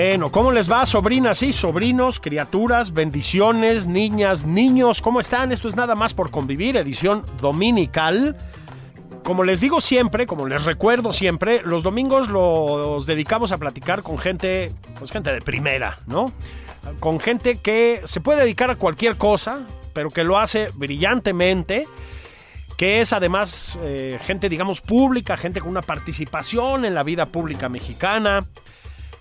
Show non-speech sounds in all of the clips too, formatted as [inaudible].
Bueno, ¿cómo les va, sobrinas y sobrinos, criaturas, bendiciones, niñas, niños? ¿Cómo están? Esto es nada más por convivir, edición dominical. Como les digo siempre, como les recuerdo siempre, los domingos los dedicamos a platicar con gente, pues gente de primera, ¿no? Con gente que se puede dedicar a cualquier cosa, pero que lo hace brillantemente que es además eh, gente, digamos, pública, gente con una participación en la vida pública mexicana,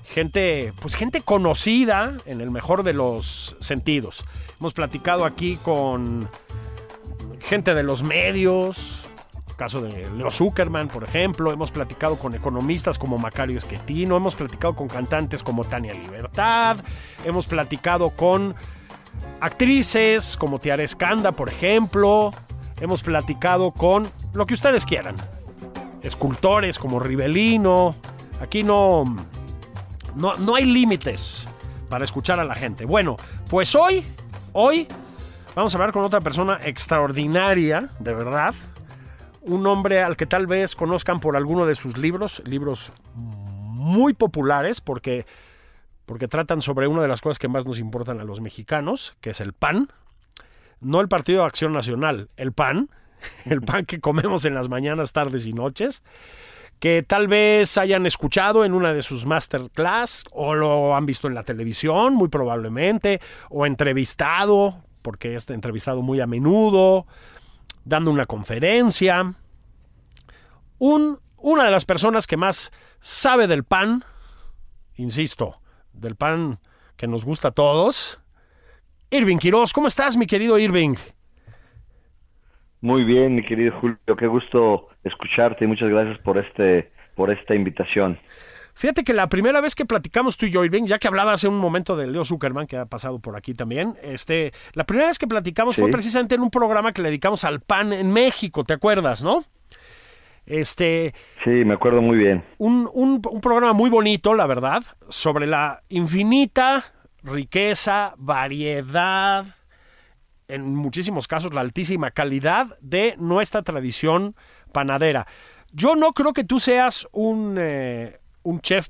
gente, pues gente conocida en el mejor de los sentidos. Hemos platicado aquí con gente de los medios, caso de Leo Zuckerman, por ejemplo, hemos platicado con economistas como Macario Esquetino, hemos platicado con cantantes como Tania Libertad, hemos platicado con actrices como Tiara Escanda, por ejemplo, hemos platicado con lo que ustedes quieran, escultores como Rivelino, aquí no no, hay límites para escuchar a la gente. Bueno, pues hoy, hoy vamos a hablar con otra persona extraordinaria, de verdad. Un hombre al que tal vez conozcan por alguno de sus libros, libros muy populares porque, porque tratan sobre una de las cosas que más nos importan a los mexicanos, que es el pan. No el Partido de Acción Nacional, el pan, [laughs] el pan que comemos en las mañanas, tardes y noches que tal vez hayan escuchado en una de sus masterclass o lo han visto en la televisión, muy probablemente, o entrevistado, porque está entrevistado muy a menudo, dando una conferencia. Un, una de las personas que más sabe del pan, insisto, del pan que nos gusta a todos, Irving Quiroz. ¿Cómo estás, mi querido Irving? Muy bien, mi querido Julio, qué gusto escucharte y muchas gracias por este por esta invitación. Fíjate que la primera vez que platicamos tú y yo, Irving, ya que hablaba hace un momento de Leo Zuckerman, que ha pasado por aquí también, este, la primera vez que platicamos fue precisamente en un programa que le dedicamos al pan en México, ¿te acuerdas, no? Este. Sí, me acuerdo muy bien. Un, un, un programa muy bonito, la verdad, sobre la infinita riqueza, variedad, en muchísimos casos la altísima calidad de nuestra tradición panadera. Yo no creo que tú seas un, eh, un chef.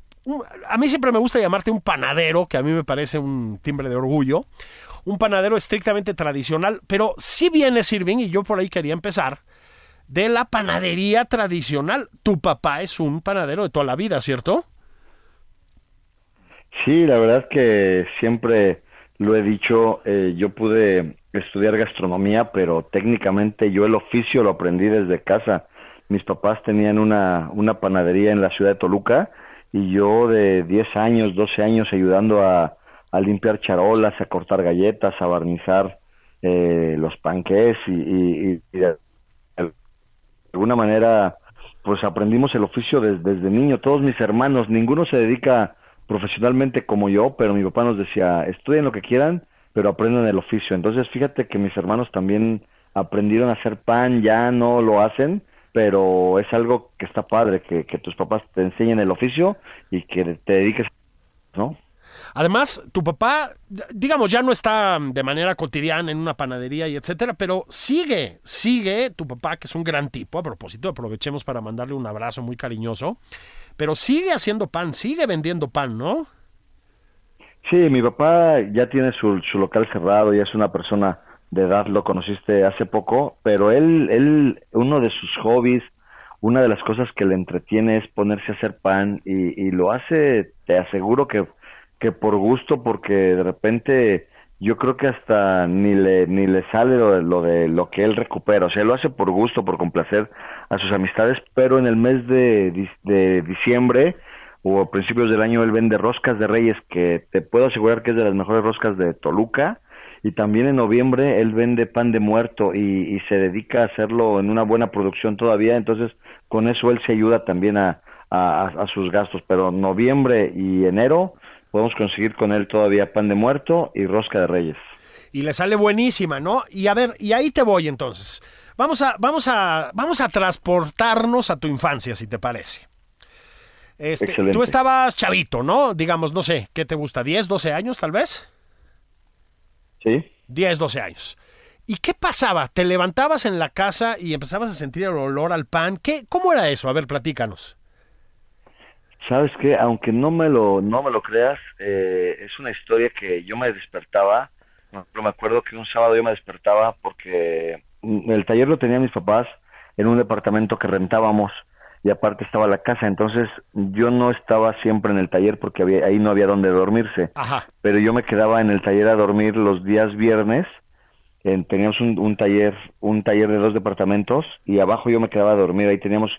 a mí siempre me gusta llamarte un panadero, que a mí me parece un timbre de orgullo. Un panadero estrictamente tradicional, pero si viene Irving, y yo por ahí quería empezar, de la panadería tradicional. Tu papá es un panadero de toda la vida, ¿cierto? Sí, la verdad es que siempre lo he dicho, eh, yo pude estudiar gastronomía, pero técnicamente yo el oficio lo aprendí desde casa. Mis papás tenían una, una panadería en la ciudad de Toluca y yo de 10 años, 12 años ayudando a, a limpiar charolas, a cortar galletas, a barnizar eh, los panqués y, y, de alguna manera pues aprendimos el oficio desde niño. Todos mis hermanos, ninguno se dedica profesionalmente como yo, pero mi papá nos decía, estudien lo que quieran, pero aprendan el oficio. Entonces, fíjate que mis hermanos también aprendieron a hacer pan, ya no lo hacen, pero es algo que está padre, que, que tus papás te enseñen el oficio y que te dediques, ¿no? Además, tu papá, digamos, ya no está de manera cotidiana en una panadería y etcétera, pero sigue, sigue tu papá, que es un gran tipo, a propósito, aprovechemos para mandarle un abrazo muy cariñoso, pero sigue haciendo pan, sigue vendiendo pan, ¿no? Sí, mi papá ya tiene su, su local cerrado, ya es una persona de edad, lo conociste hace poco, pero él, él, uno de sus hobbies, una de las cosas que le entretiene es ponerse a hacer pan y, y lo hace, te aseguro que, que por gusto, porque de repente yo creo que hasta ni le ni le sale lo de, lo de lo que él recupera, o sea, lo hace por gusto, por complacer a sus amistades, pero en el mes de, de diciembre o a principios del año él vende roscas de Reyes que te puedo asegurar que es de las mejores roscas de Toluca y también en noviembre él vende pan de muerto y, se dedica a hacerlo en una buena producción todavía, entonces con eso él se ayuda también a, a, a sus gastos, pero noviembre y enero podemos conseguir con él todavía pan de muerto y rosca de reyes. Y le sale buenísima, ¿no? Y a ver, y ahí te voy entonces. Vamos a, vamos a, vamos a transportarnos a tu infancia, si te parece. Este, tú estabas chavito, ¿no? Digamos, no sé, ¿qué te gusta? ¿10, 12 años tal vez? Sí. 10, 12 años. ¿Y qué pasaba? ¿Te levantabas en la casa y empezabas a sentir el olor al pan? ¿Qué, ¿Cómo era eso? A ver, platícanos. Sabes que, aunque no me lo, no me lo creas, eh, es una historia que yo me despertaba. Pero me acuerdo que un sábado yo me despertaba porque el taller lo tenían mis papás en un departamento que rentábamos y aparte estaba la casa, entonces yo no estaba siempre en el taller porque había, ahí no había donde dormirse, Ajá. pero yo me quedaba en el taller a dormir los días viernes, en, teníamos un, un, taller, un taller de dos departamentos y abajo yo me quedaba a dormir, ahí teníamos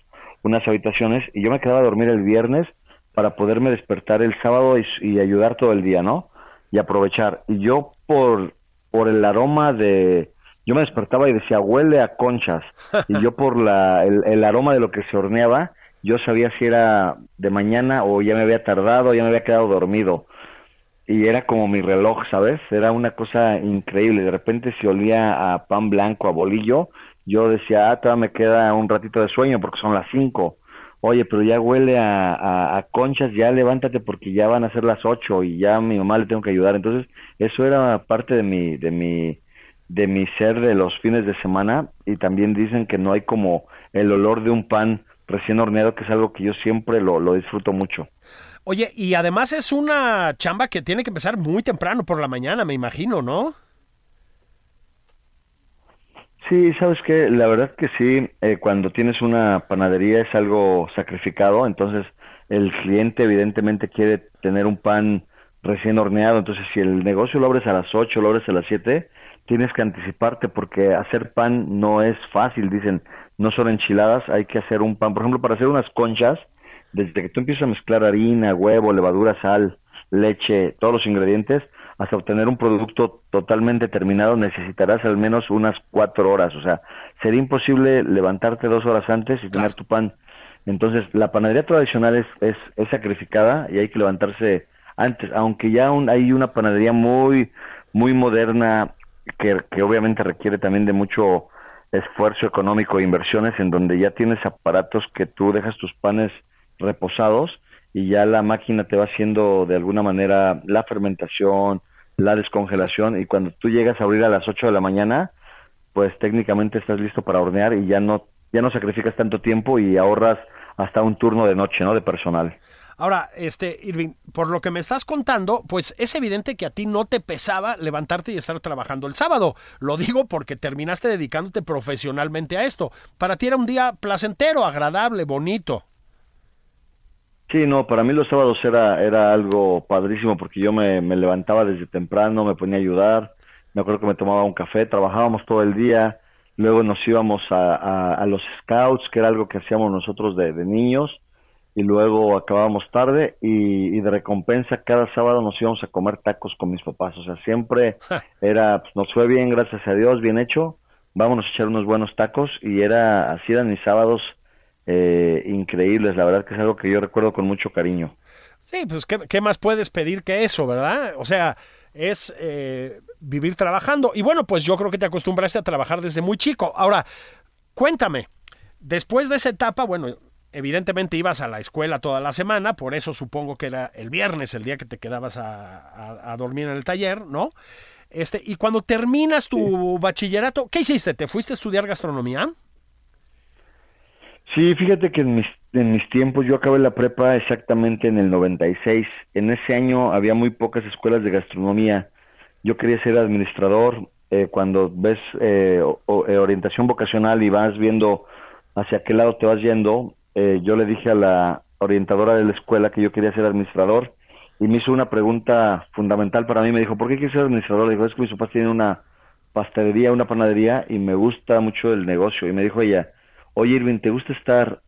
unas habitaciones y yo me quedaba a dormir el viernes para poderme despertar el sábado y, y ayudar todo el día, ¿no? Y aprovechar. Y yo por, por el aroma de, yo me despertaba y decía, huele a conchas. Y yo por la, el, aroma de lo que se horneaba, yo sabía si era de mañana o ya me había tardado, ya me había quedado dormido. Y era como mi reloj, ¿sabes? Era una cosa increíble. De repente se olía a pan blanco, a bolillo. Yo decía, ah, todavía me queda un ratito de sueño porque son las cinco. Oye, pero ya huele a, a, a, conchas, ya levántate porque ya van a ser las ocho y ya a mi mamá le tengo que ayudar. Entonces, eso era parte de mi, de mi, de mi ser de los fines de semana y también dicen que no hay como el olor de un pan recién horneado, que es algo que yo siempre lo, lo, disfruto mucho. Oye, y además es una chamba que tiene que empezar muy temprano por la mañana, me imagino, ¿no? Sí, sabes que la verdad que sí, eh, cuando tienes una panadería es algo sacrificado, entonces el cliente evidentemente quiere tener un pan recién horneado, entonces si el negocio lo abres a las 8, lo abres a las 7, tienes que anticiparte porque hacer pan no es fácil, dicen, no son enchiladas, hay que hacer un pan, por ejemplo, para hacer unas conchas, desde que tú empiezas a mezclar harina, huevo, levadura, sal, leche, todos los ingredientes, hasta obtener un producto totalmente terminado necesitarás al menos unas cuatro horas, o sea, sería imposible levantarte dos horas antes y tener tu pan. Entonces, la panadería tradicional es, es, es sacrificada y hay que levantarse antes, aunque ya un, hay una panadería muy, muy moderna que, que obviamente requiere también de mucho esfuerzo económico e inversiones en donde ya tienes aparatos que tú dejas tus panes reposados y ya la máquina te va haciendo de alguna manera la fermentación, la descongelación y cuando tú llegas a abrir a las 8 de la mañana, pues técnicamente estás listo para hornear y ya no ya no sacrificas tanto tiempo y ahorras hasta un turno de noche, ¿no? De personal. Ahora, este, Irving, por lo que me estás contando, pues es evidente que a ti no te pesaba levantarte y estar trabajando el sábado. Lo digo porque terminaste dedicándote profesionalmente a esto. Para ti era un día placentero, agradable, bonito. Sí, no, para mí los sábados era, era algo padrísimo porque yo me, me levantaba desde temprano, me ponía a ayudar, me acuerdo que me tomaba un café, trabajábamos todo el día, luego nos íbamos a, los scouts, que era algo que hacíamos nosotros de niños, y luego acabábamos tarde y, y, de recompensa cada sábado nos íbamos a comer tacos con mis papás, o sea, siempre era, pues, nos fue bien, gracias a Dios, bien hecho, vámonos a echar unos buenos tacos y era, así eran mis sábados eh, increíbles, la verdad que es algo que yo recuerdo con mucho cariño. Sí, pues ¿qué, qué más puedes pedir que eso, verdad? O sea, es eh, vivir trabajando. Y bueno, pues yo creo que te acostumbraste a trabajar desde muy chico. Ahora, cuéntame, después de esa etapa, bueno, evidentemente ibas a la escuela toda la semana, por eso supongo que era el viernes el día que te quedabas a, a, a dormir en el taller, ¿no? Este, y cuando terminas tu sí. bachillerato, ¿qué hiciste? ¿Te fuiste a estudiar gastronomía? Sí, fíjate que en mis, en mis tiempos yo acabé la prepa exactamente en el 96. En ese año había muy pocas escuelas de gastronomía. Yo quería ser administrador. Eh, cuando ves eh, o, eh, orientación vocacional y vas viendo hacia qué lado te vas yendo, eh, yo le dije a la orientadora de la escuela que yo quería ser administrador y me hizo una pregunta fundamental para mí. Me dijo, ¿por qué quieres ser administrador? Le dijo, es que mis papás tienen una pastelería, una panadería y me gusta mucho el negocio. Y me dijo ella, oye Irving, ¿te gusta estar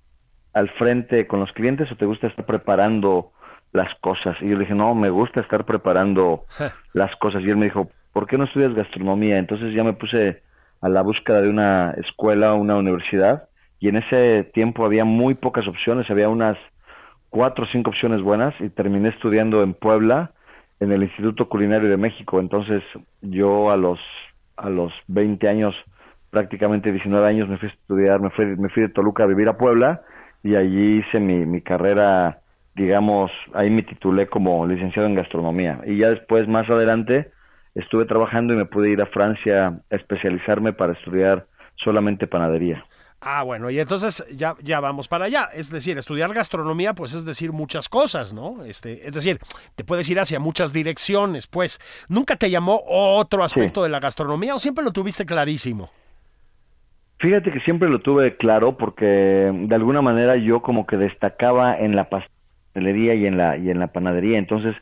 al frente con los clientes o te gusta estar preparando las cosas? Y yo le dije, no, me gusta estar preparando las cosas. Y él me dijo, ¿por qué no estudias gastronomía? Entonces ya me puse a la búsqueda de una escuela, una universidad. Y en ese tiempo había muy pocas opciones, había unas cuatro o cinco opciones buenas y terminé estudiando en Puebla, en el Instituto Culinario de México. Entonces yo a los, a los 20 años, prácticamente 19 años, me fui a estudiar, me fui, me fui de Toluca a vivir a Puebla y allí hice mi, mi carrera, digamos, ahí me titulé como licenciado en gastronomía. Y ya después, más adelante, estuve trabajando y me pude ir a Francia a especializarme para estudiar solamente panadería. Ah, bueno, y entonces ya, ya vamos para allá. Es decir, estudiar gastronomía, pues es decir muchas cosas, ¿no? Este, es decir, te puedes ir hacia muchas direcciones, pues. ¿Nunca te llamó otro aspecto de la gastronomía o siempre lo tuviste clarísimo? Fíjate que siempre lo tuve claro porque de alguna manera yo como que destacaba en la pastelería y en la, y en la panadería. Entonces,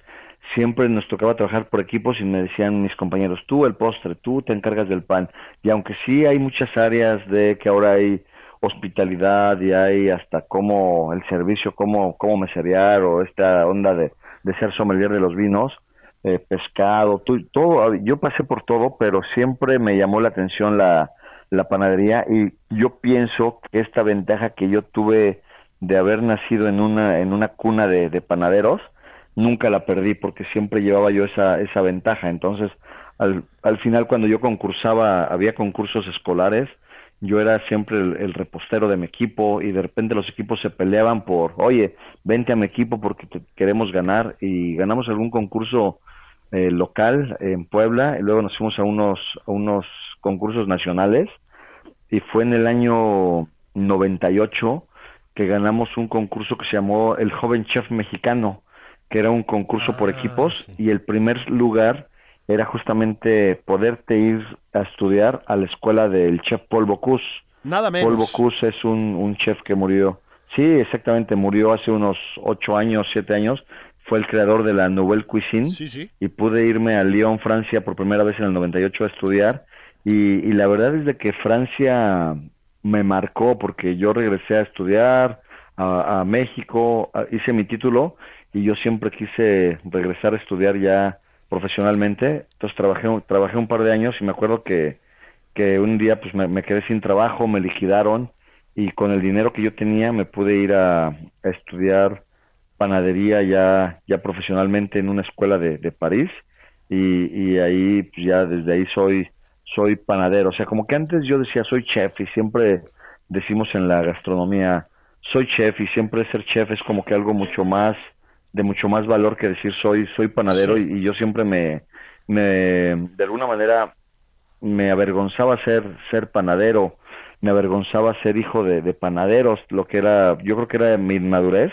siempre nos tocaba trabajar por equipos y me decían mis compañeros, tú el postre, tú te encargas del pan. Y aunque sí hay muchas áreas de que ahora hay hospitalidad y hay hasta cómo el servicio, cómo, cómo meserear o esta onda de, de ser sommelier de los vinos, eh, pescado, todo, yo pasé por todo, pero siempre me llamó la atención la, la panadería y yo pienso que esta ventaja que yo tuve de haber nacido en una, en una cuna de, de panaderos, nunca la perdí porque siempre llevaba yo esa, esa ventaja. Entonces, al, al final cuando yo concursaba, había concursos escolares, yo era siempre el, repostero de mi equipo y de repente los equipos se peleaban por, oye, vente a mi equipo porque queremos ganar y ganamos algún concurso eh, local en Puebla y luego nos fuimos a unos, a unos concursos nacionales. Y fue en el año 98 que ganamos un concurso que se llamó el Joven Chef Mexicano que era un concurso por ah, equipos y el primer lugar era justamente poderte ir a estudiar a la escuela del chef Paul Bocuse. Nada menos. Paul Bocuse es un, un chef que murió. Sí, exactamente, murió hace unos ocho años, siete años. Fue el creador de la Nouvelle Cuisine. Sí, sí. Y pude irme a Lyon, Francia, por primera vez en el 98 a estudiar. Y, y la verdad es de que Francia me marcó porque yo regresé a estudiar a, a México, hice mi título y yo siempre quise regresar a estudiar ya profesionalmente. Entonces trabajé, trabajé un par de años y me acuerdo que, que un día pues me, quedé sin trabajo, me liquidaron y con el dinero que yo tenía me pude ir a, estudiar panadería ya, ya profesionalmente en una escuela de, de París y, y ahí pues ya desde ahí soy soy panadero. O sea, como que antes yo decía soy chef y siempre decimos en la gastronomía soy chef y siempre ser chef es como que algo mucho más de mucho más valor que decir soy soy panadero y, yo siempre me, me de alguna manera me avergonzaba ser ser panadero me avergonzaba ser hijo de, panaderos lo que era yo creo que era mi inmadurez.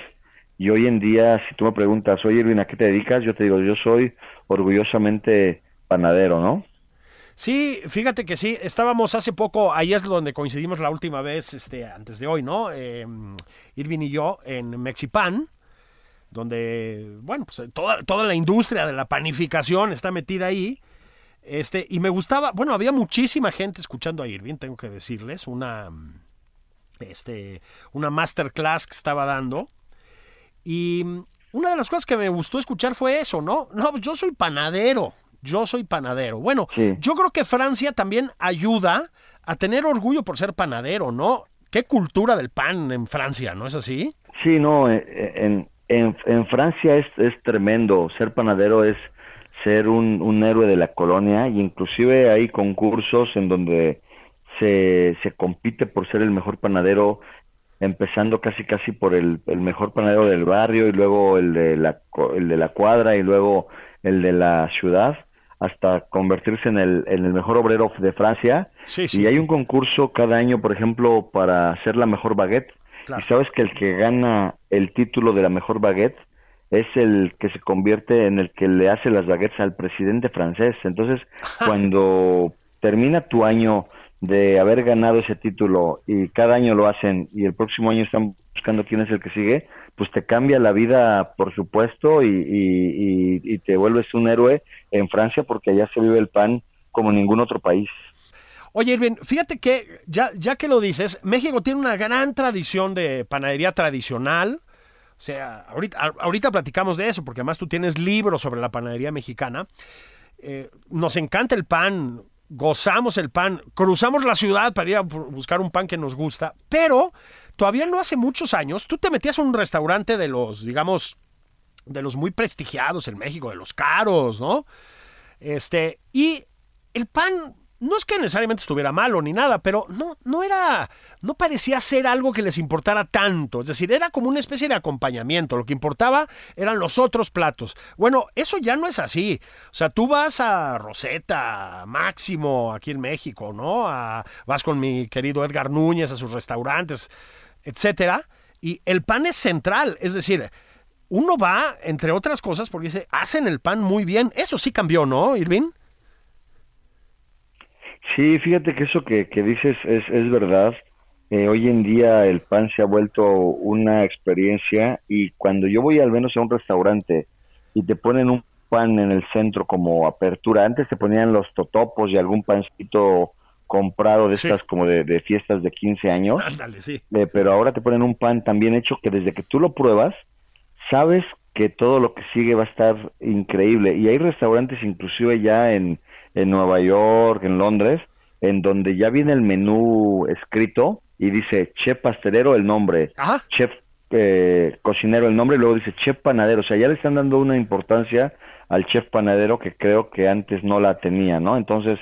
Y hoy en día si tú me preguntas oye Irving a qué te dedicas yo te digo yo soy orgullosamente panadero no Sí, fíjate que sí, estábamos hace poco, ahí es donde coincidimos la última vez, este, antes de hoy, ¿no? Eh, Irving y yo en Mexipan, donde, bueno, pues toda, toda la industria de la panificación está metida ahí. Este, y me gustaba, bueno, había muchísima gente escuchando a Irving, tengo que decirles, una, este, una masterclass que estaba dando. Y una de las cosas que me gustó escuchar fue eso, ¿no? No, yo soy panadero, yo soy panadero. Bueno, yo creo que Francia también ayuda a tener orgullo por ser panadero, ¿no? Qué cultura del pan en Francia, ¿no es así? Sí, no, eh, eh, en, en, en Francia es, es tremendo, ser panadero es ser un, un héroe de la colonia. Y inclusive hay concursos en donde se, se compite por ser el mejor panadero, empezando casi casi por el, el mejor panadero del barrio y luego el de, la, el de la cuadra y luego el de la ciudad hasta convertirse en el, en el mejor obrero de Francia. Y hay un concurso cada año, por ejemplo, para hacer la mejor baguette y sabes que el que gana el título de la mejor baguette es el que se convierte en el que le hace las baguettes al presidente francés. Entonces, [laughs] cuando termina tu año de haber ganado ese título y cada año lo hacen y el próximo año están buscando quién es el que sigue, pues te cambia la vida, por supuesto, y, y, y, te vuelves un héroe en Francia porque allá se vive el pan como en ningún otro país. Oye, Irving, fíjate que ya, ya que lo dices, México tiene una gran tradición de panadería tradicional. O sea, ahorita, ahorita platicamos de eso, porque además tú tienes libros sobre la panadería mexicana. Eh, nos encanta el pan, gozamos el pan, cruzamos la ciudad para ir a buscar un pan que nos gusta, pero todavía no hace muchos años tú te metías a un restaurante de los, digamos, de los muy prestigiados en México, de los caros, ¿no? Este, y el pan no es que necesariamente estuviera malo ni nada, pero no, no era, no parecía ser algo que les importara tanto. Es decir, era como una especie de acompañamiento. Lo que importaba eran los otros platos. Bueno, eso ya no es así. O sea, tú vas a Rosetta, Máximo, aquí en México, ¿no? vas con mi querido Edgar Núñez a sus restaurantes, etcétera. Y el pan es central. Es decir, uno va, entre otras cosas, porque dice, hacen el pan muy bien. Eso sí cambió, ¿no, Irving? Sí, fíjate que eso que, que dices es, es verdad. Eh, hoy en día el pan se ha vuelto una experiencia y cuando yo voy al menos a un restaurante y te ponen un pan en el centro como apertura, antes te ponían los totopos y algún pancito comprado de estas como de, de, fiestas de 15 años, sí. Eh, pero ahora te ponen un pan tan bien hecho que desde que tú lo pruebas, sabes que todo lo que sigue va a estar increíble. Y hay restaurantes inclusive ya en, en Nueva York, en Londres, en donde ya viene el menú escrito y dice chef pastelero el nombre, chef eh, cocinero el nombre y luego dice chef panadero. O sea, ya le están dando una importancia al chef panadero que creo que antes no la tenía, ¿no? Entonces,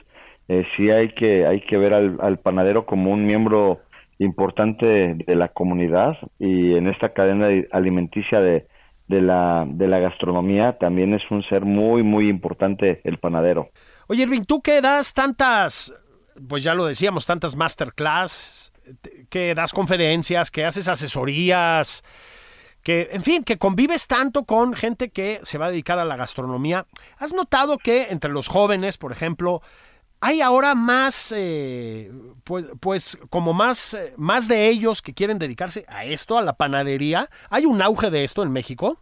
eh, sí hay que, hay que ver al, al panadero como un miembro importante de la comunidad y en esta cadena alimenticia de, de la, de la gastronomía también es un ser muy, muy importante el panadero. Oye, Irving, tú que das tantas, pues ya lo decíamos, tantas masterclass, que das conferencias, que haces asesorías, que, en fin, que convives tanto con gente que se va a dedicar a la gastronomía. ¿Has notado que entre los jóvenes, por ejemplo, hay ahora más, eh, pues, pues, como más, eh, más de ellos que quieren dedicarse a esto, a la panadería? ¿Hay un auge de esto en México?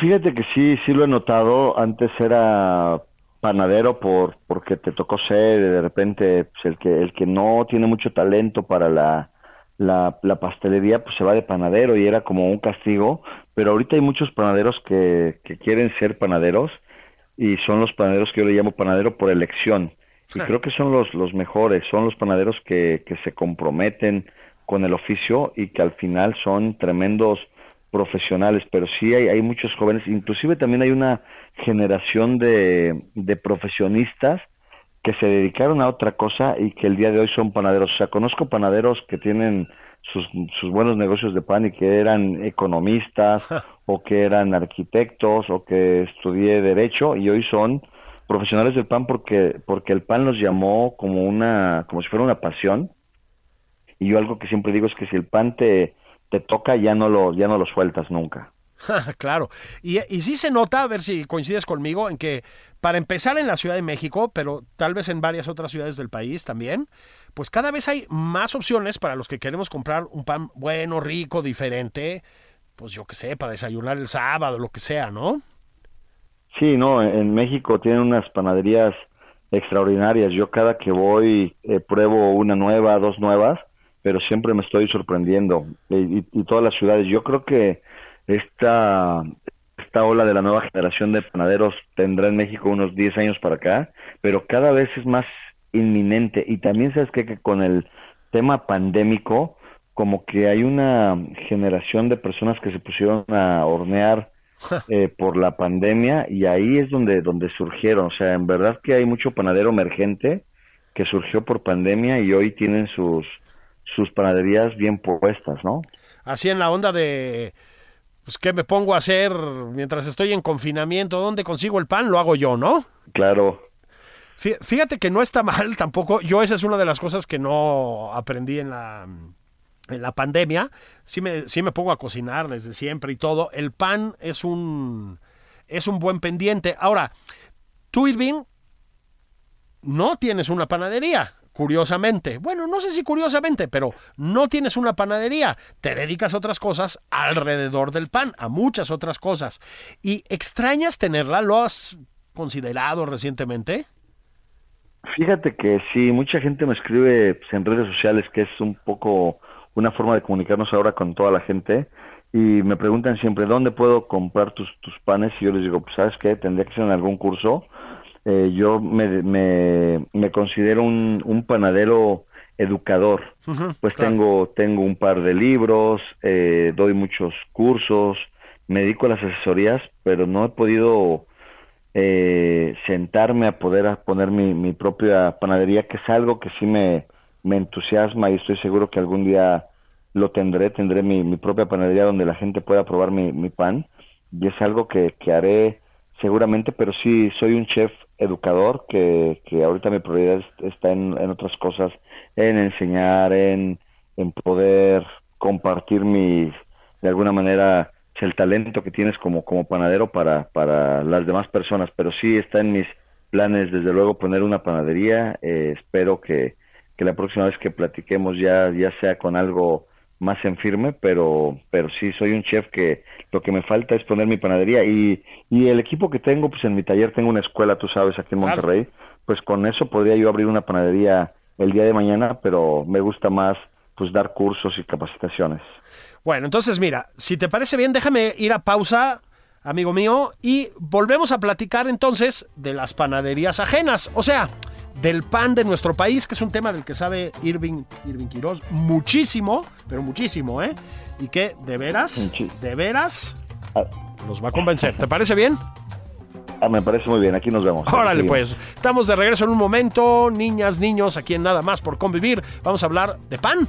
Fíjate que sí, sí lo he notado. Antes era panadero por porque te tocó ser de repente pues, el que el que no tiene mucho talento para la, la, la pastelería pues se va de panadero y era como un castigo. Pero ahorita hay muchos panaderos que, que quieren ser panaderos y son los panaderos que yo le llamo panadero por elección. Y creo que son los los mejores son los panaderos que, que se comprometen con el oficio y que al final son tremendos profesionales, pero sí hay, hay muchos jóvenes, inclusive también hay una generación de, de profesionistas que se dedicaron a otra cosa y que el día de hoy son panaderos. O sea, conozco panaderos que tienen sus, sus buenos negocios de pan y que eran economistas o que eran arquitectos o que estudié derecho y hoy son profesionales del pan porque porque el pan los llamó como una como si fuera una pasión. Y yo algo que siempre digo es que si el pan te te toca ya no lo, ya no lo sueltas nunca. [laughs] claro. Y, y sí se nota, a ver si coincides conmigo, en que para empezar en la Ciudad de México, pero tal vez en varias otras ciudades del país también, pues cada vez hay más opciones para los que queremos comprar un pan bueno, rico, diferente, pues yo qué sé, para desayunar el sábado, lo que sea, ¿no? Sí, no, en México tienen unas panaderías extraordinarias. Yo cada que voy eh, pruebo una nueva, dos nuevas pero siempre me estoy sorprendiendo y, todas las ciudades. Yo creo que esta, esta ola de la nueva generación de panaderos tendrá en México unos 10 años para acá, pero cada vez es más inminente. Y también sabes que, que con el tema pandémico, como que hay una generación de personas que se pusieron a hornear eh, por la pandemia y ahí es donde, donde surgieron. O sea, en verdad que hay mucho panadero emergente que surgió por pandemia y hoy tienen sus sus panaderías bien puestas, ¿no? Así en la onda de, pues, ¿qué me pongo a hacer mientras estoy en confinamiento? ¿Dónde consigo el pan? Lo hago yo, ¿no? Claro. Fíjate que no está mal [laughs] tampoco. Yo esa es una de las cosas que no aprendí en la, en la pandemia. Sí me, sí me pongo a cocinar desde siempre y todo. El pan es un, es un buen pendiente. Ahora, tú, Irving, no tienes una panadería curiosamente, bueno, no sé si curiosamente, pero no tienes una panadería, te dedicas a otras cosas alrededor del pan, a muchas otras cosas. ¿Y extrañas tenerla? ¿Lo has considerado recientemente? Fíjate que sí, mucha gente me escribe pues, en redes sociales que es un poco una forma de comunicarnos ahora con toda la gente y me preguntan siempre dónde puedo comprar tus, tus panes y yo les digo, pues sabes qué, tendría que ser en algún curso. Eh, yo me, me, me, considero un, un panadero educador, pues tengo tengo un par de libros, eh, doy muchos cursos, me dedico a las asesorías, pero no he podido eh, sentarme a poder poner mi, mi propia panadería, que es algo que sí me, me entusiasma y estoy seguro que algún día lo tendré, tendré mi, mi propia panadería donde la gente pueda probar mi, mi pan. Y es algo que, que, haré seguramente, pero sí soy un chef educador que, que ahorita mi prioridad está en, en otras cosas, en enseñar, en, en poder compartir mi, de alguna manera, el talento que tienes como, como panadero para, para las demás personas, pero sí está en mis planes, desde luego, poner una panadería. Eh, espero que, que, la próxima vez que platiquemos ya, ya sea con algo más en firme, pero, pero sí, soy un chef que lo que me falta es poner mi panadería y, y el equipo que tengo, pues en mi taller tengo una escuela, tú sabes, aquí en Monterrey, pues con eso podría yo abrir una panadería el día de mañana, pero me gusta más pues dar cursos y capacitaciones. Bueno, entonces mira, si te parece bien, déjame ir a pausa, amigo mío, y volvemos a platicar entonces de las panaderías ajenas, o sea, del pan de nuestro país, que es un tema del que sabe Irving, Irving Quiroz muchísimo, pero muchísimo, ¿eh? Y que de veras, de veras, ah. nos va a convencer. ¿Te parece bien? Ah, me parece muy bien, aquí nos vemos. Órale, pues. Estamos de regreso en un momento, niñas, niños, aquí en Nada más por convivir. Vamos a hablar de pan.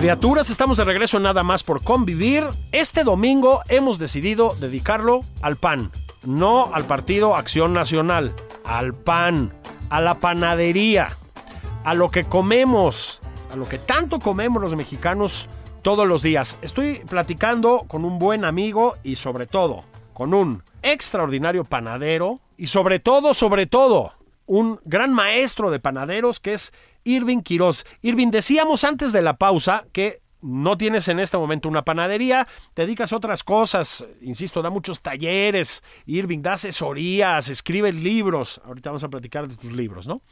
Criaturas, estamos de regreso nada más por convivir. Este domingo hemos decidido dedicarlo al pan, no al partido Acción Nacional, al pan, a la panadería, a lo que comemos, a lo que tanto comemos los mexicanos todos los días. Estoy platicando con un buen amigo y sobre todo con un extraordinario panadero y sobre todo, sobre todo, un gran maestro de panaderos que es Irving Quiroz. Irving, decíamos antes de la pausa que no tienes en este momento una panadería, te dedicas a otras cosas, insisto, da muchos talleres, Irving da asesorías, escribe libros, ahorita vamos a platicar de tus libros, ¿no?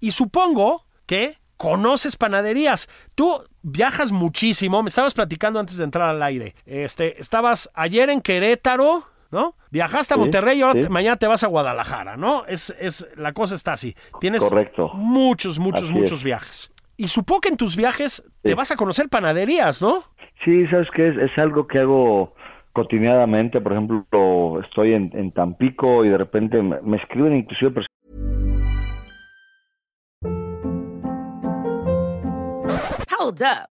Y supongo que conoces panaderías. Tú viajas muchísimo, me estabas platicando antes de entrar al aire. Este, estabas ayer en Querétaro, ¿no? Viajaste a Monterrey y ahora mañana te vas a Guadalajara, ¿no? Es, es, la cosa está así. Tienes muchos, muchos, muchos viajes. Y supongo que en tus viajes te vas a conocer panaderías, ¿no? Sí, sabes que es, es algo que hago cotidianamente. Por ejemplo, estoy en, en Tampico y de repente me, me escriben inclusive personas. Hold up.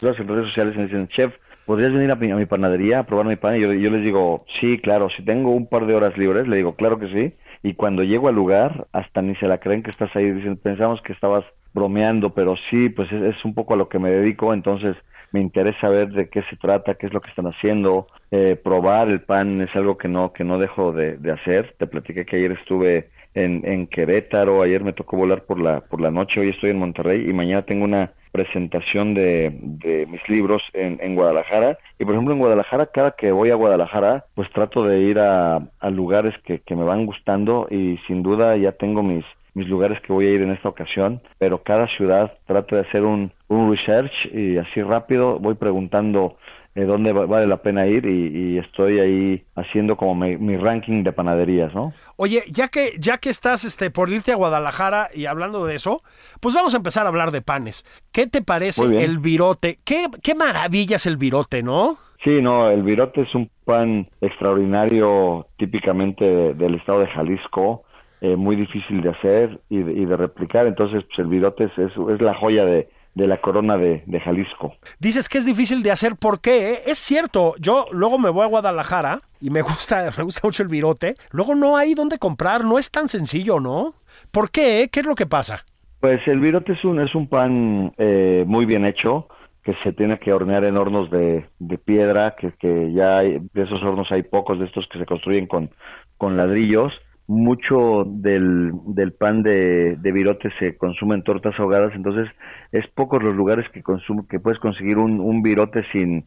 Las redes sociales me dicen, chef, ¿podrías venir a mi, panadería a probar mi pan? Y yo, les digo, sí, claro, si tengo un par de horas libres, le digo, claro que sí. Y cuando llego al lugar, hasta ni se la creen que estás ahí. Dicen, pensamos que estabas bromeando, pero sí, pues es, es un poco a lo que me dedico, entonces me interesa ver de qué se trata, qué es lo que están haciendo, eh, probar el pan es algo que no que no dejo de, de hacer. Te platiqué que ayer estuve en, Querétaro, ayer me tocó volar por la por la noche, hoy estoy en Monterrey y mañana tengo una presentación de, de mis libros en, Guadalajara. Y por ejemplo en Guadalajara, cada que voy a Guadalajara, pues trato de ir a, lugares que, que me van gustando y sin duda ya tengo mis mis lugares que voy a ir en esta ocasión, pero cada ciudad trato de hacer un, un research y así rápido voy preguntando eh, dónde va- vale la pena ir y, y estoy ahí haciendo como mi, mi ranking de panaderías, ¿no? Oye, ya que, ya que estás este, por irte a Guadalajara y hablando de eso, pues vamos a empezar a hablar de panes. ¿Qué te parece el virote? ¿Qué, qué maravilla es el virote, ¿no? Sí, no, el virote es un pan extraordinario típicamente de- del estado de Jalisco, eh, muy difícil de hacer y de, y de replicar, entonces pues el virote es, es, es la joya de, de la corona de, de Jalisco. Dices que es difícil de hacer, ¿por qué? Es cierto, yo luego me voy a Guadalajara y me [laughs] gusta, me gusta mucho el virote. Luego no hay dónde comprar, no es tan sencillo, ¿no? ¿Por qué? ¿Qué es lo que pasa? Pues el virote es un, es un pan eh, muy bien hecho, que se tiene que hornear en hornos de, de piedra, que, que ya hay, de esos hornos hay pocos de estos que se construyen con, con ladrillos. Mucho del, del pan de, de virote se consume en tortas ahogadas, entonces es pocos los lugares que consumo, que puedes conseguir un, un virote sin,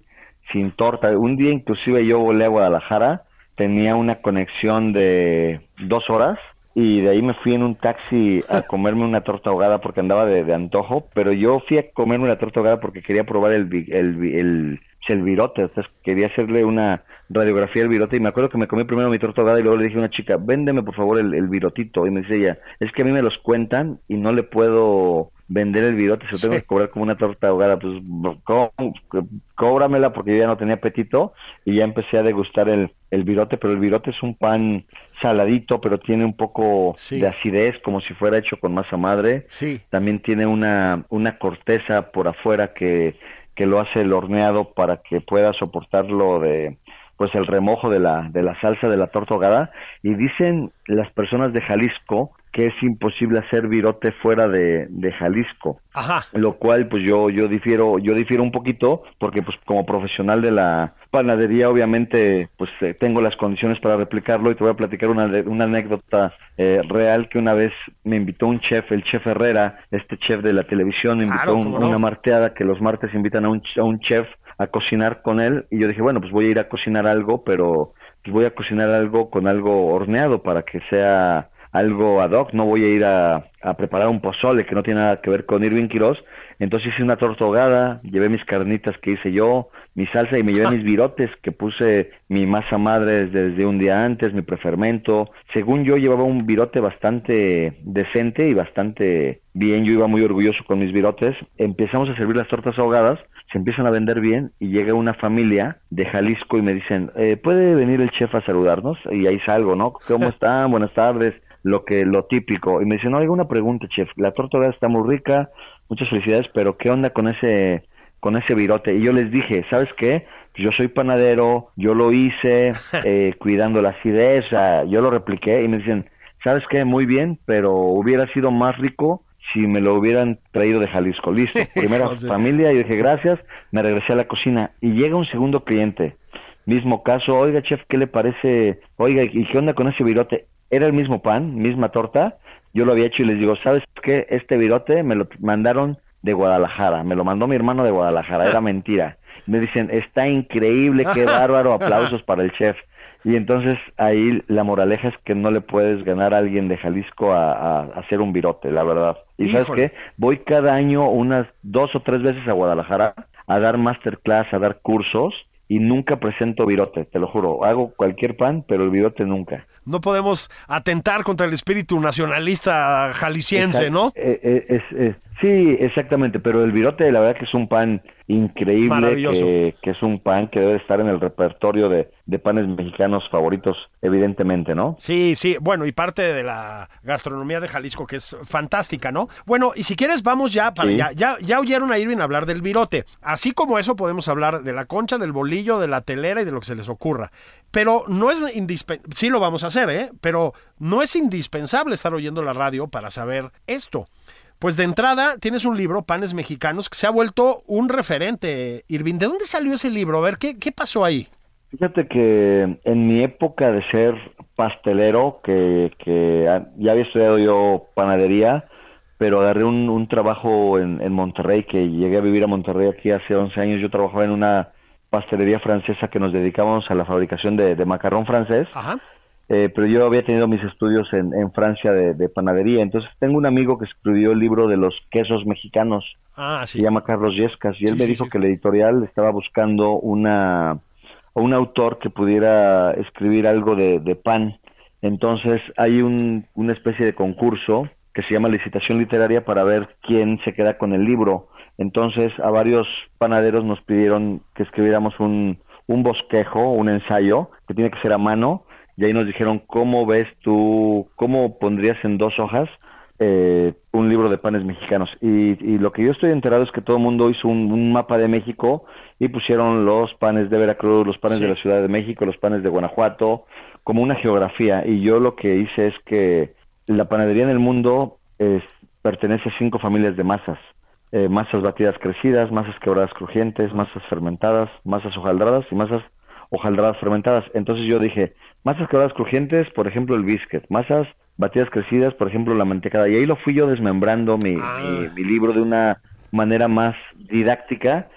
sin torta. Un día inclusive yo volé a Guadalajara, tenía una conexión de dos horas y de ahí me fui en un taxi a [laughs] comerme una torta ahogada porque andaba de, de antojo, pero yo fui a comerme una torta ahogada porque quería probar el, el virote, entonces quería hacerle una radiografía del virote y me acuerdo que me comí primero mi torta ahogada y luego le dije a una chica, véndeme por favor el, el virotito y me dice ella, es que a mí me los cuentan y no le puedo vender el virote, se lo tengo Sí. que cobrar como una torta ahogada, pues có- cóbramela porque yo ya no tenía apetito y ya empecé a degustar el, el virote, pero el virote es un pan saladito, pero tiene un poco Sí. de acidez, como si fuera hecho con masa madre. Sí. También tiene una, una corteza por afuera que, que lo hace el horneado para que pueda soportarlo de pues el remojo de la, de la salsa de la torta ahogada. Y dicen las personas de Jalisco que es imposible hacer virote fuera de, de Jalisco Ajá. lo cual pues yo yo difiero yo difiero un poquito porque pues como profesional de la panadería obviamente pues eh, tengo las condiciones para replicarlo y te voy a platicar una, una anécdota eh, real que una vez me invitó un chef el chef Herrera este chef de la televisión me invitó Claro, a un- no. una marteada que los martes invitan a un, a un chef a cocinar con él y yo dije bueno pues voy a ir a cocinar algo pero pues voy a cocinar algo con algo horneado para que sea algo ad hoc, no voy a ir a, a preparar un pozole que no tiene nada que ver con Irving Quiroz. Entonces hice una torta ahogada, llevé mis carnitas que hice yo, mi salsa y me llevé [laughs] mis virotes que puse mi masa madre desde, desde un día antes, mi prefermento. Según yo llevaba un virote bastante decente y bastante bien, yo iba muy orgulloso con mis virotes. Empezamos a servir las tortas ahogadas, se empiezan a vender bien y llega una familia de Jalisco y me dicen, eh, ¿puede venir el chef a saludarnos? Y ahí salgo, ¿no? ¿Cómo [laughs] están? Buenas tardes lo que lo típico y me dicen, oiga, una pregunta, chef, la torta ahogada está muy rica, muchas felicidades, pero ¿qué onda con ese con ese virote? Y yo les dije, ¿sabes qué? Yo soy panadero, yo lo hice [laughs] eh, cuidando la acidez, yo lo repliqué y me dicen, ¿sabes qué? Muy bien, pero hubiera sido más rico si me lo hubieran traído de Jalisco. Listo, [laughs] primera familia, yo dije gracias, me regresé a la cocina y llega un segundo cliente. Mismo caso, oiga chef, ¿qué le parece? Oiga, ¿y qué onda con ese virote? Era el mismo pan, misma torta, yo lo había hecho y les digo, ¿sabes qué? Este virote me lo mandaron de Guadalajara, me lo mandó mi hermano de Guadalajara, era [laughs] mentira. Me dicen, está increíble, qué bárbaro, [laughs] aplausos para el chef. Y entonces ahí la moraleja es que no le puedes ganar a alguien de Jalisco a, a- a hacer un virote, la verdad. Y sabes qué, voy cada año unas dos o tres veces a Guadalajara a dar masterclass, a dar cursos y nunca presento virote, te lo juro. Hago cualquier pan, pero el virote nunca. No podemos atentar contra el espíritu nacionalista jalisciense, Exact- ¿no? eh, eh, es- es- sí, exactamente, pero el virote la verdad que es un pan increíble, que es un pan que debe estar en el repertorio de, de panes mexicanos favoritos, evidentemente, ¿no? Sí, sí, bueno, y parte de la gastronomía de Jalisco que es fantástica, ¿no? Bueno, y si quieres vamos ya para Sí. ya, ya, ya oyeron a Irving hablar del virote. Así como eso podemos hablar de la concha, del bolillo, de la telera y de lo que se les ocurra. Pero no es indispensable, sí lo vamos a hacer, ¿eh? Pero no es indispensable estar oyendo la radio para saber esto. Pues de entrada tienes un libro, Panes Mexicanos, que se ha vuelto un referente. Irving, ¿de dónde salió ese libro? A ver, ¿qué, qué pasó ahí? Fíjate que en mi época de ser pastelero, que, que ya había estudiado yo panadería, pero agarré un, un trabajo en, en, Monterrey, que llegué a vivir a Monterrey aquí hace 11 años. Yo trabajaba en una pastelería francesa que nos dedicábamos a la fabricación de, de macarrón francés. Ajá. Eh, pero yo había tenido mis estudios en, en Francia de, de, panadería. Entonces tengo un amigo que escribió el libro de los quesos mexicanos. Ah, sí. Se llama Carlos Yescas. Y él Sí, me dijo sí. que la editorial estaba buscando una un autor que pudiera escribir algo de, de pan. Entonces hay un, una especie de concurso que se llama licitación literaria para ver quién se queda con el libro. Entonces a varios panaderos nos pidieron que escribiéramos un, un bosquejo, un ensayo, que tiene que ser a mano, y ahí nos dijeron cómo ves tú, cómo pondrías en dos hojas eh, un libro de panes mexicanos. Y, y, lo que yo estoy enterado es que todo el mundo hizo un, un, mapa de México y pusieron los panes de Veracruz, los panes Sí. de la Ciudad de México, los panes de Guanajuato, como una geografía. Y yo lo que hice es que la panadería en el mundo es, pertenece a cinco familias de masas. Eh, masas batidas crecidas, masas quebradas crujientes, masas fermentadas, masas hojaldradas y masas hojaldradas fermentadas. Entonces yo dije, masas quebradas crujientes, por ejemplo el biscuit, masas batidas crecidas, por ejemplo la mantecada. Y ahí lo fui yo desmembrando mi, Ah. mi, mi libro de una manera más didáctica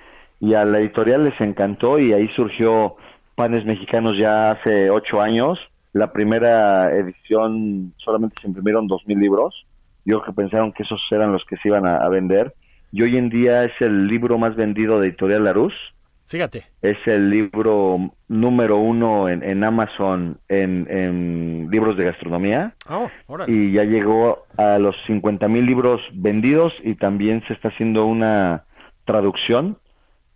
y a la editorial les encantó y ahí surgió Panes Mexicanos ya hace ocho años. La primera edición solamente se imprimieron dos mil libros. Yo creo que pensaron que esos eran los que se iban a, a vender. Y hoy en día es el libro más vendido de Editorial Larus. Fíjate. Es el libro número uno en, en Amazon en, en libros de gastronomía Oh, y ya llegó a los 50 mil libros vendidos y también se está haciendo una traducción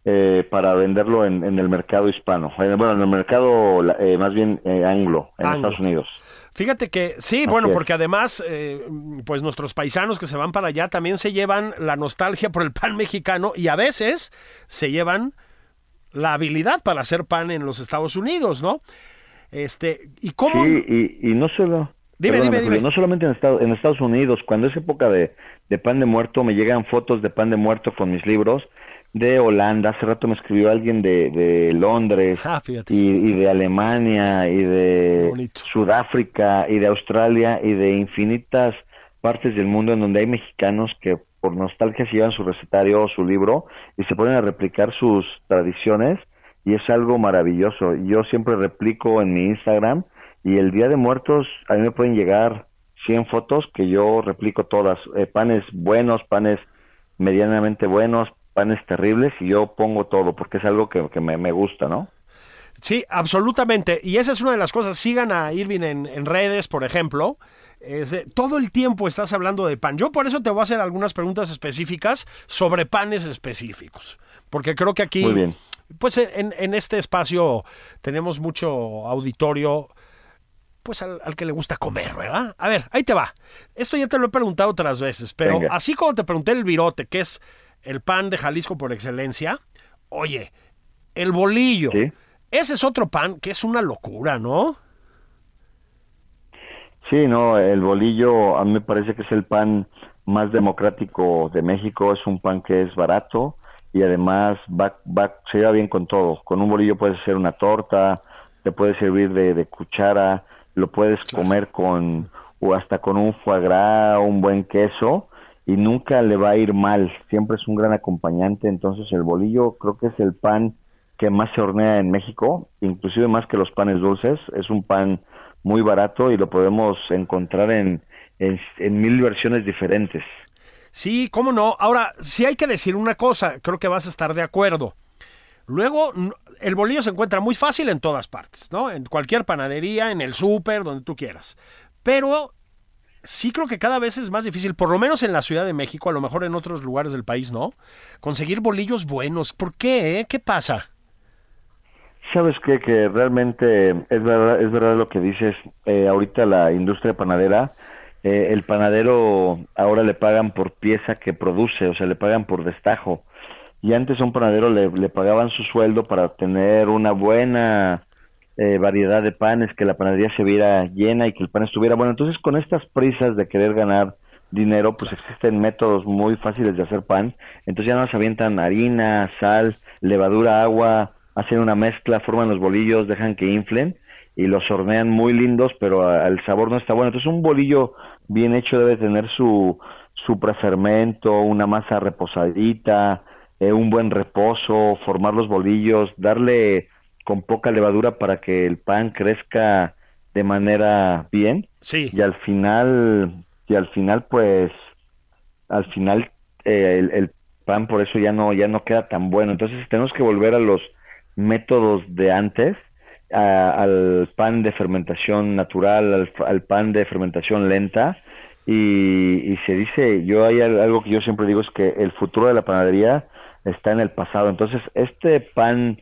eh, para venderlo en, en el mercado hispano. Eh, Bueno, en el mercado eh, más bien eh, anglo, en Anglo. Estados Unidos. Fíjate que sí, Así bueno, es. porque además, eh, pues nuestros paisanos que se van para allá también se llevan la nostalgia por el pan mexicano y a veces se llevan la habilidad para hacer pan en los Estados Unidos, ¿no? Este, ¿y cómo? Sí, y, y no solo... Dime, dime, Julio, dime. No solamente en Estados, en Estados Unidos, cuando es época de, de pan de muerto, me llegan fotos de pan de muerto con mis libros de Holanda. Hace rato me escribió alguien de, de Londres Ah, y, y de Alemania y de. Sudáfrica y de Australia y de infinitas partes del mundo en donde hay mexicanos que por nostalgia se llevan su recetario o su libro y se ponen a replicar sus tradiciones y es algo maravilloso. Yo siempre replico en mi Instagram y el Día de Muertos a mí me pueden llegar 100 fotos que yo replico todas, eh, panes buenos, panes medianamente buenos, panes terribles y yo pongo todo porque es algo que, que me, me gusta, ¿no? Sí, absolutamente. Y esa es una de las cosas. Sigan a Irving en, en redes, por ejemplo. Es de- todo el tiempo estás hablando de pan. Yo por eso te voy a hacer algunas preguntas específicas sobre panes específicos. Porque creo que aquí, Muy bien. pues en, en este espacio tenemos mucho auditorio, pues al, al que le gusta comer, ¿verdad? A ver, ahí te va. Esto ya te lo he preguntado otras veces, pero Venga. así como te pregunté el virote, que es el pan de Jalisco por excelencia, oye, el bolillo. Sí. Ese es otro pan que es una locura, ¿no? Sí, no, el bolillo a mí me parece que es el pan más democrático de México, es un pan que es barato y además va, va, se lleva bien con todo. Con un bolillo puedes hacer una torta, te puedes servir de, de cuchara, lo puedes comer con o hasta con un foie gras, un buen queso y nunca le va a ir mal, siempre es un gran acompañante, entonces el bolillo creo que es el pan que más se hornea en México, inclusive más que los panes dulces, es un pan muy barato y lo podemos encontrar en, en, mil versiones diferentes. Sí, cómo no. Ahora, sí hay que decir una cosa, creo que vas a estar de acuerdo. Luego, el bolillo se encuentra muy fácil en todas partes, ¿no? En cualquier panadería, en el súper, donde tú quieras. Pero sí creo que cada vez es más difícil, por lo menos en la Ciudad de México, a lo mejor en otros lugares del país, ¿no? Conseguir bolillos buenos. ¿Por qué? eh? ¿Qué pasa? Sabes qué? que realmente es verdad, es verdad lo que dices. Eh, ahorita la industria panadera, eh, el panadero ahora le pagan por pieza que produce, o sea, le pagan por destajo. Y antes a un panadero le, le pagaban su sueldo para tener una buena eh, variedad de panes, que la panadería se viera llena y que el pan estuviera bueno. Entonces, con estas prisas de querer ganar dinero, pues existen métodos muy fáciles de hacer pan. Entonces ya no se avientan harina, sal, levadura, agua, hacen una mezcla, forman los bolillos, dejan que inflen y los hornean muy lindos, pero el sabor no está bueno. Entonces un bolillo bien hecho debe tener su, su prefermento, una masa reposadita, eh, un buen reposo, formar los bolillos, darle con poca levadura para que el pan crezca de manera bien. Sí. Y al final, y al final, pues, al final eh, el, el, pan por eso ya no, ya no queda tan bueno. Entonces tenemos que volver a los métodos de antes, al pan de fermentación natural, al, pan de fermentación lenta. Y, y, se dice, yo hay algo que yo siempre digo es que el futuro de la panadería está en el pasado. Entonces, este pan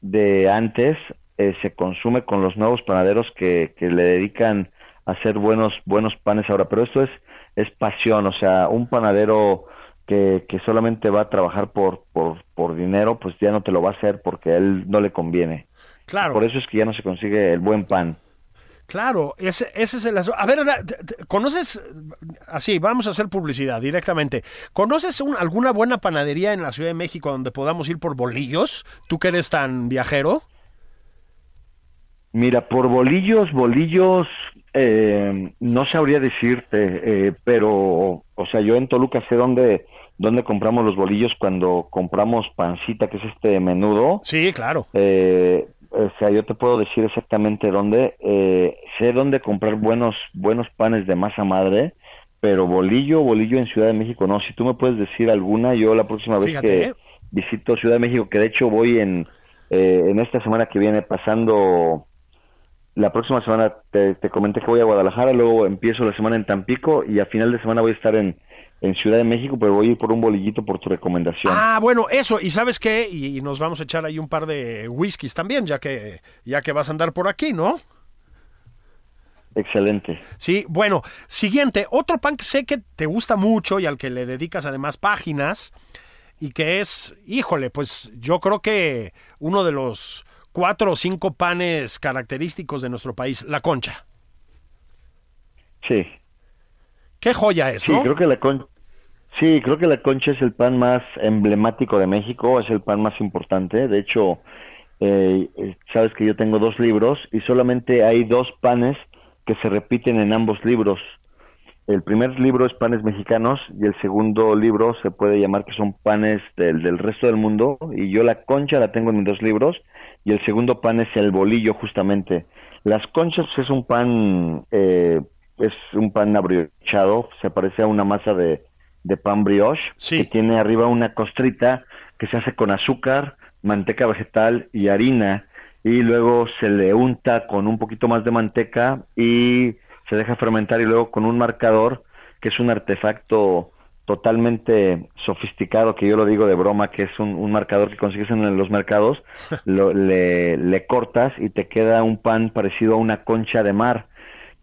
de antes eh, se consume con los nuevos panaderos que, que le dedican a hacer buenos buenos panes ahora, pero esto es es pasión, o sea, un panadero que, que solamente va a trabajar por, por, por dinero, pues ya no te lo va a hacer porque a él no le conviene. Claro. Por eso es que ya no se consigue el buen pan. Claro, ese, ese es el asunto. A ver, ¿conoces, así, vamos a hacer publicidad directamente, ¿conoces un, alguna buena panadería en la Ciudad de México donde podamos ir por bolillos? ¿Tú que eres tan viajero? Mira, por bolillos, bolillos, eh, no sabría decirte, eh, pero, o sea, yo en Toluca sé dónde, dónde compramos los bolillos cuando compramos pancita, que es este menudo. Sí, claro. Eh, o sea, yo te puedo decir exactamente dónde. Eh, sé dónde comprar buenos, buenos panes de masa madre, pero bolillo, bolillo en Ciudad de México no. Si tú me puedes decir alguna, yo la próxima vez Fíjate, que ¿eh? visito Ciudad de México, que de hecho voy en, eh, en esta semana que viene pasando la próxima semana te, te, comenté que voy a Guadalajara, luego empiezo la semana en Tampico y a final de semana voy a estar en, en Ciudad de México, pero voy a ir por un bolillito por tu recomendación. Ah, bueno, eso, y sabes qué, y, y, nos vamos a echar ahí un par de whiskies también, ya que, ya que vas a andar por aquí, ¿no? Excelente. Sí, bueno, siguiente, otro pan que sé que te gusta mucho y al que le dedicas además páginas, y que es, híjole, pues yo creo que uno de los cuatro o cinco panes característicos de nuestro país, la concha. Sí. Qué joya es, sí, ¿no? Creo que la con... Sí, creo que la concha es el pan más emblemático de México, es el pan más importante. De hecho, eh, sabes que yo tengo dos libros y solamente hay dos panes que se repiten en ambos libros. El primer libro es panes mexicanos y el segundo libro se puede llamar que son panes del, del resto del mundo. Y yo la concha la tengo en mis dos libros y el segundo pan es el bolillo justamente. Las conchas es un pan, eh, es un pan abriochado, se parece a una masa de, de pan brioche, Sí. que tiene arriba una costrita que se hace con azúcar, manteca vegetal y harina, y luego se le unta con un poquito más de manteca y se deja fermentar y luego con un marcador, que es un artefacto totalmente sofisticado, que yo lo digo de broma, que es un, un marcador que consigues en los mercados, [laughs] lo, le, le cortas y te queda un pan parecido a una concha de mar.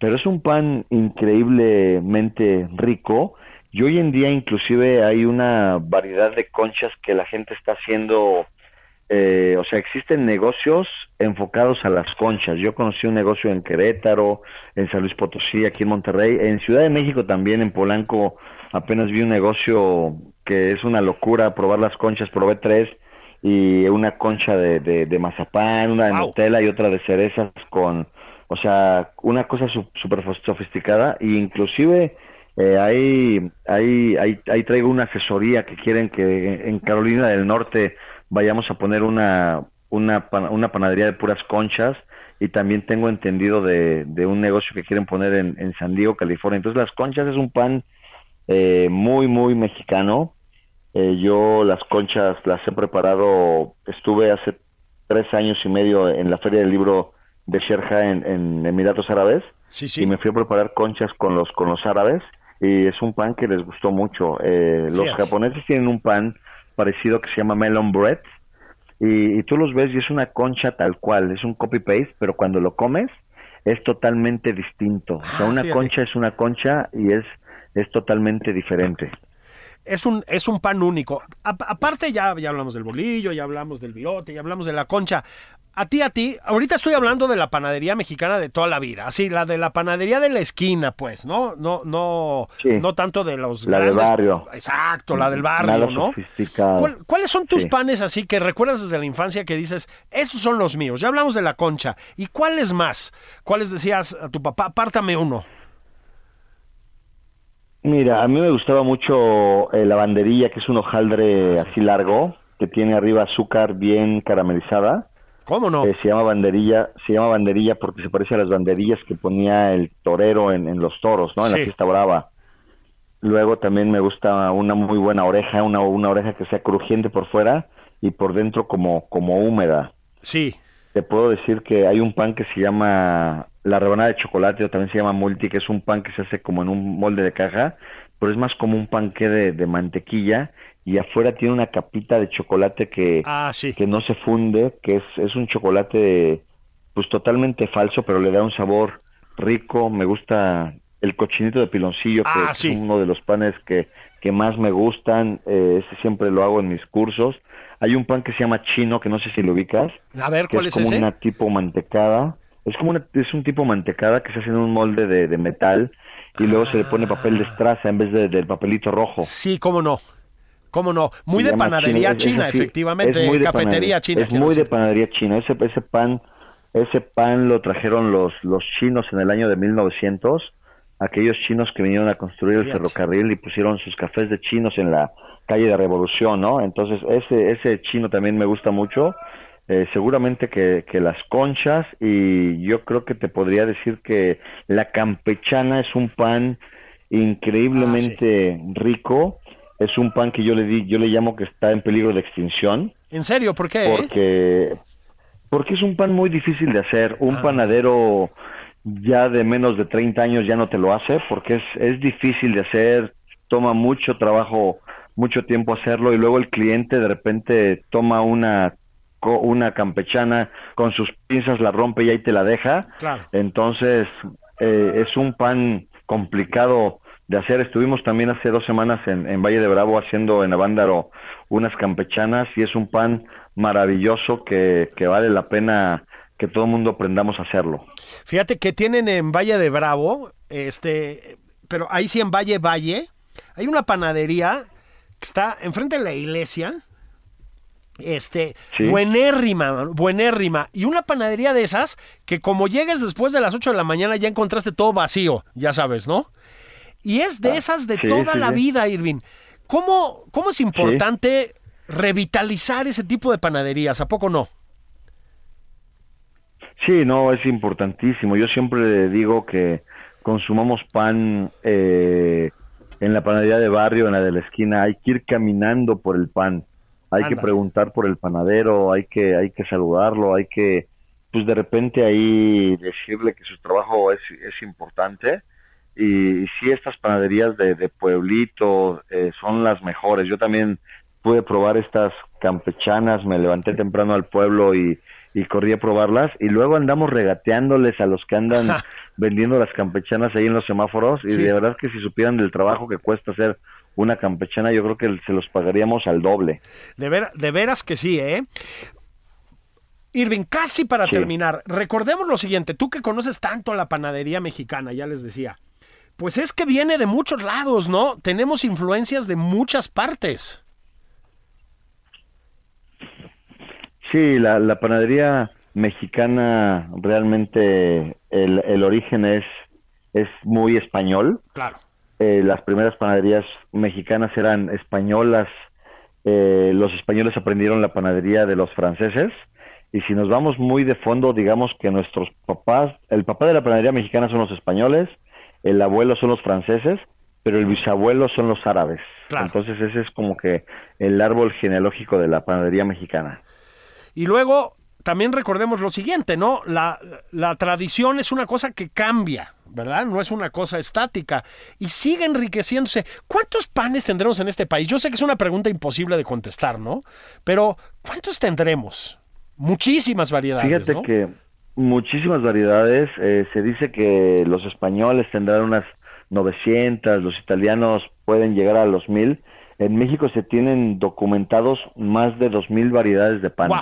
Pero es un pan increíblemente rico y hoy en día inclusive hay una variedad de conchas que la gente está haciendo, eh, o sea, existen negocios enfocados a las conchas. Yo conocí un negocio en Querétaro, en San Luis Potosí, aquí en Monterrey, en Ciudad de México también, en Polanco, apenas vi un negocio que es una locura probar las conchas, probé tres y una concha de, de, de mazapán, una de Wow. Nutella y otra de cerezas con, o sea, una cosa súper sofisticada e inclusive eh, ahí, ahí, ahí, traigo una asesoría que quieren que en Carolina del Norte vayamos a poner una, una, una panadería de puras conchas y también tengo entendido de, de un negocio que quieren poner en, en San Diego, California. Entonces las conchas es un pan eh, muy, muy mexicano. Eh, yo las conchas las he preparado, estuve hace tres años y medio en la Feria del Libro de Sherja en, en Emiratos Árabes Sí, sí. y me fui a preparar conchas con los con los árabes y es un pan que les gustó mucho. Eh, los japoneses tienen un pan parecido que se llama melon bread y, y tú los ves y es una concha tal cual, es un copy paste, pero cuando lo comes es totalmente distinto. o sea, Ah, una fíjate. concha es una concha y es es totalmente diferente. Es un, es un pan único. A- aparte ya, ya hablamos del bolillo, ya hablamos del virote, ya hablamos de la concha. a ti, a ti, ahorita estoy hablando de la panadería mexicana de toda la vida, así, la de la panadería de la esquina, pues, ¿no? No, no, Sí. no tanto de los La del grandes- barrio. Exacto, la del barrio, Nada ¿no? ¿Cuál- ¿Cuáles son tus Sí. panes así que recuerdas desde la infancia que dices, estos son los míos? Ya hablamos de la concha. ¿Y cuáles más? ¿Cuáles decías a tu papá, pártame uno? Mira, a mí me gustaba mucho eh, la banderilla, que es un hojaldre así largo, que tiene arriba azúcar bien caramelizada. ¿Cómo no? Eh, se llama banderilla, se llama banderilla porque se parece a las banderillas que ponía el torero en, en los toros, ¿no? En Sí. la fiesta brava. Luego también me gusta una muy buena oreja, una, una oreja que sea crujiente por fuera y por dentro como, como húmeda. Sí. Te puedo decir que hay un pan que se llama la rebanada de chocolate o también se llama multi, que es un pan que se hace como en un molde de caja, pero es más como un panque de, de mantequilla y afuera tiene una capita de chocolate que, Ah, sí. que no se funde, que es, es un chocolate pues totalmente falso, pero le da un sabor rico. Me gusta el cochinito de piloncillo, que Ah, es sí. uno de los panes que, que más me gustan. Eh, ese siempre lo hago en mis cursos. Hay un pan que se llama chino, que no sé si lo ubicas A ver, que ¿cuál es es, como ese? una tipo mantecada. Es como una, es un tipo mantecada que se hace en un molde de, de metal y luego se le pone papel de estraza en vez de, del papelito rojo. Sí, cómo no. ¿Cómo no? Muy de panadería china, es efectivamente. es muy de cafetería panadería- china. Es muy de panadería china. Ese, ese pan, ese pan lo trajeron los, los chinos en el año de 1900. Aquellos chinos que vinieron a construir el ferrocarril y pusieron sus cafés de chinos en la calle de Revolución, ¿no? Entonces ese, ese chino también me gusta mucho. Eh, seguramente que, que las conchas y yo creo que te podría decir que la campechana es un pan increíblemente rico. Es un pan que yo le di, yo le llamo que está en peligro de extinción ¿En serio? ¿Por qué? eh? porque porque es un pan muy difícil de hacer. Un Ah. panadero ya de menos de 30 años ya no te lo hace porque es, es difícil de hacer, toma mucho trabajo, mucho tiempo hacerlo y luego el cliente de repente toma una una campechana con sus pinzas la rompe y ahí te la deja. Claro. Entonces eh, es un pan complicado de hacer. Estuvimos también hace dos semanas en, en Valle de Bravo haciendo en Avándaro unas campechanas y es un pan maravilloso que, que vale la pena que todo el mundo aprendamos a hacerlo. Fíjate que tienen en Valle de Bravo, este, pero ahí sí en Valle Valle, hay una panadería que está enfrente de la iglesia. Este, Sí. buenérrima, buenérrima. Y una panadería de esas que como llegues después de las 8 de la mañana ya encontraste todo vacío, ya sabes, ¿no? Y es de esas de sí, toda sí, la vida, Irving. ¿Cómo, ¿Cómo es importante revitalizar ese tipo de panaderías? ¿A poco no? Sí, no, es importantísimo. Yo siempre digo que consumamos pan eh, en la panadería de barrio, en la de la esquina. Hay que ir caminando por el pan. Hay que preguntar por el panadero, hay que, hay que saludarlo, hay que, pues de repente ahí decirle que su trabajo es, es importante. Y, y sí, estas panaderías de, de pueblito eh, son las mejores. Yo también pude probar estas campechanas, me levanté temprano al pueblo y, y corrí a probarlas y luego andamos regateándoles a los que andan [laughs] vendiendo las campechanas ahí en los semáforos y Sí. de verdad que si supieran del trabajo que cuesta hacer una campechana yo creo que se los pagaríamos al doble. De, ver- de veras que sí, ¿eh? Irving, casi para Sí. terminar, recordemos lo siguiente, tú que conoces tanto la panadería mexicana, ya les decía, pues es que viene de muchos lados, ¿no? Tenemos influencias de muchas partes. Sí, la, la panadería mexicana realmente el, el origen es, es muy español. Claro. Eh, las primeras panaderías mexicanas eran españolas. Eh, los españoles aprendieron la panadería de los franceses. Y si nos vamos muy de fondo, digamos que nuestros papás, el papá de la panadería mexicana son los españoles, el abuelo son los franceses, pero el bisabuelo son los árabes. Claro. Entonces ese es como que el árbol genealógico de la panadería mexicana. Y luego también recordemos lo siguiente, ¿no? La, la tradición es una cosa que cambia, ¿verdad? No es una cosa estática y sigue enriqueciéndose. ¿Cuántos panes tendremos en este país? Yo sé que es una pregunta imposible de contestar, ¿no? Pero ¿cuántos tendremos? Muchísimas variedades, Fíjate ¿no? que muchísimas variedades. eh, se dice que los españoles tendrán unas 900, los italianos pueden llegar a los 1000. En México se tienen documentados más de 2000 variedades de pan. ¡Guau!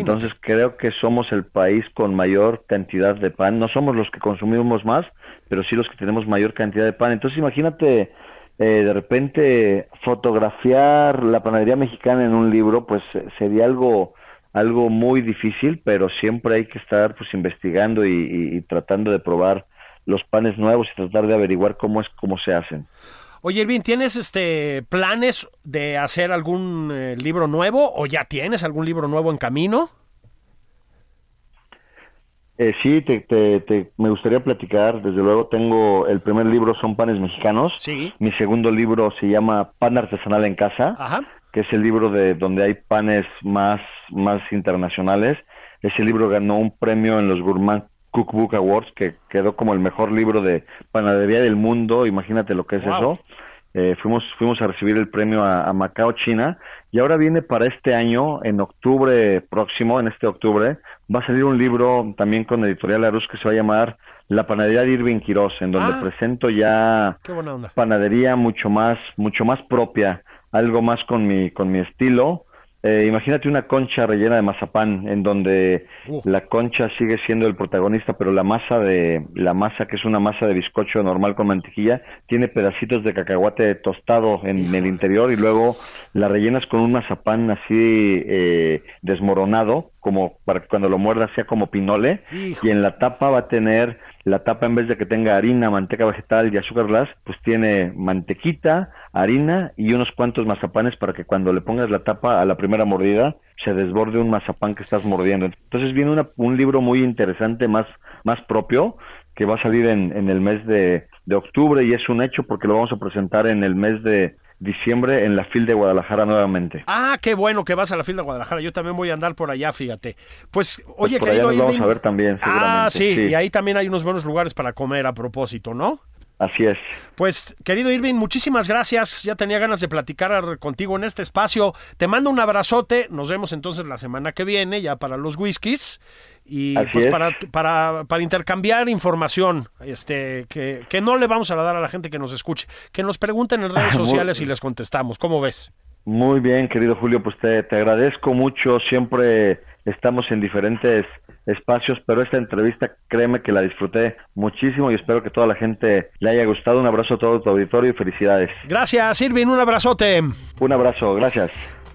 Entonces creo que somos el país con mayor cantidad de pan. No somos los que consumimos más, pero sí los que tenemos mayor cantidad de pan. Entonces imagínate eh, de repente fotografiar la panadería mexicana en un libro, pues eh, sería algo algo muy difícil, pero siempre hay que estar pues investigando y, y- y tratando de probar los panes nuevos y tratar de averiguar cómo es cómo se hacen. Oye, Irving, ¿tienes este planes de hacer algún eh, libro nuevo o ya tienes algún libro nuevo en camino? Eh, sí, te, te- te- me gustaría platicar. Desde luego tengo el primer libro son panes mexicanos. Sí. Mi segundo libro se llama Pan artesanal en casa, Ajá. que es el libro de donde hay panes más más internacionales. Ese libro ganó un premio en los Gourmand Cookbook Awards, que quedó como el mejor libro de panadería del mundo. Imagínate lo que es Wow. eso. Eh, fuimos, fuimos a recibir el premio a, a Macao, China, y ahora viene para este año, en octubre próximo, en este octubre, va a salir un libro también con Editorial Arús que se va a llamar La panadería de Irving Quiroz, en donde Ah. presento ya panadería mucho más, mucho más propia, algo más con mi, con mi estilo. Eh, imagínate una concha rellena de mazapán, en donde Uh. la concha sigue siendo el protagonista, pero la masa de, la masa que es una masa de bizcocho normal con mantequilla, tiene pedacitos de cacahuate tostado en el interior y luego la rellenas con un mazapán así eh, desmoronado, como para que cuando lo muerdas sea como pinole, y en la tapa va a tener, la tapa en vez de que tenga harina, manteca vegetal y azúcar glass, pues tiene mantequita, harina y unos cuantos mazapanes para que cuando le pongas la tapa a la primera mordida se desborde un mazapán que estás mordiendo. Entonces viene una- un libro muy interesante, más, más propio, que va a salir en, en el mes de, de octubre y es un hecho porque lo vamos a presentar en el mes de diciembre en la FIL de Guadalajara nuevamente. Ah, qué bueno que vas a la fila de Guadalajara. Yo también voy a andar por allá, fíjate. Pues, Pues oye, por allá nos vamos a ver también, Ah, seguramente, sí, sí. y ahí también hay unos buenos lugares para comer a propósito, ¿no? Así es. Pues, querido Irving, muchísimas gracias. Ya tenía ganas de platicar ar- contigo en este espacio. Te mando un abrazote. Nos vemos entonces la semana que viene, ya para los whiskies. Y Así pues es. para, para, para intercambiar información, este, que, que no le vamos a dar a la gente que nos escuche. Que nos pregunten en redes [laughs] sociales y les contestamos. ¿Cómo ves? Muy bien, querido Julio, pues te, te agradezco mucho. Siempre estamos en diferentes espacios, pero esta entrevista, créeme que la disfruté muchísimo y espero que toda la gente le haya gustado. Un abrazo a todo tu auditorio y felicidades. Gracias, Irving. Un abrazote. Un abrazo, gracias.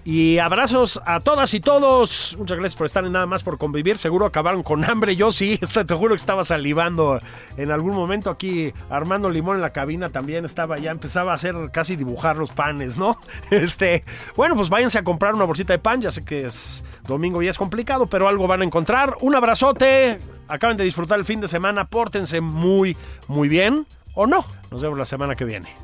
Y abrazos a todas y todos. Muchas gracias por estar en Nada más por convivir. Seguro acabaron con hambre. Yo sí, [laughs] te juro que estaba salivando en algún momento aquí. Armando Limón en la cabina también estaba ya, empezaba a hacer casi dibujar los panes, ¿no? [laughs] Este, bueno, pues váyanse a comprar una bolsita de pan. Ya sé que es domingo y es complicado, pero algo van a encontrar. Un abrazote. Acaben de disfrutar el fin de semana. Pórtense muy, muy bien. O no. Nos vemos la semana que viene.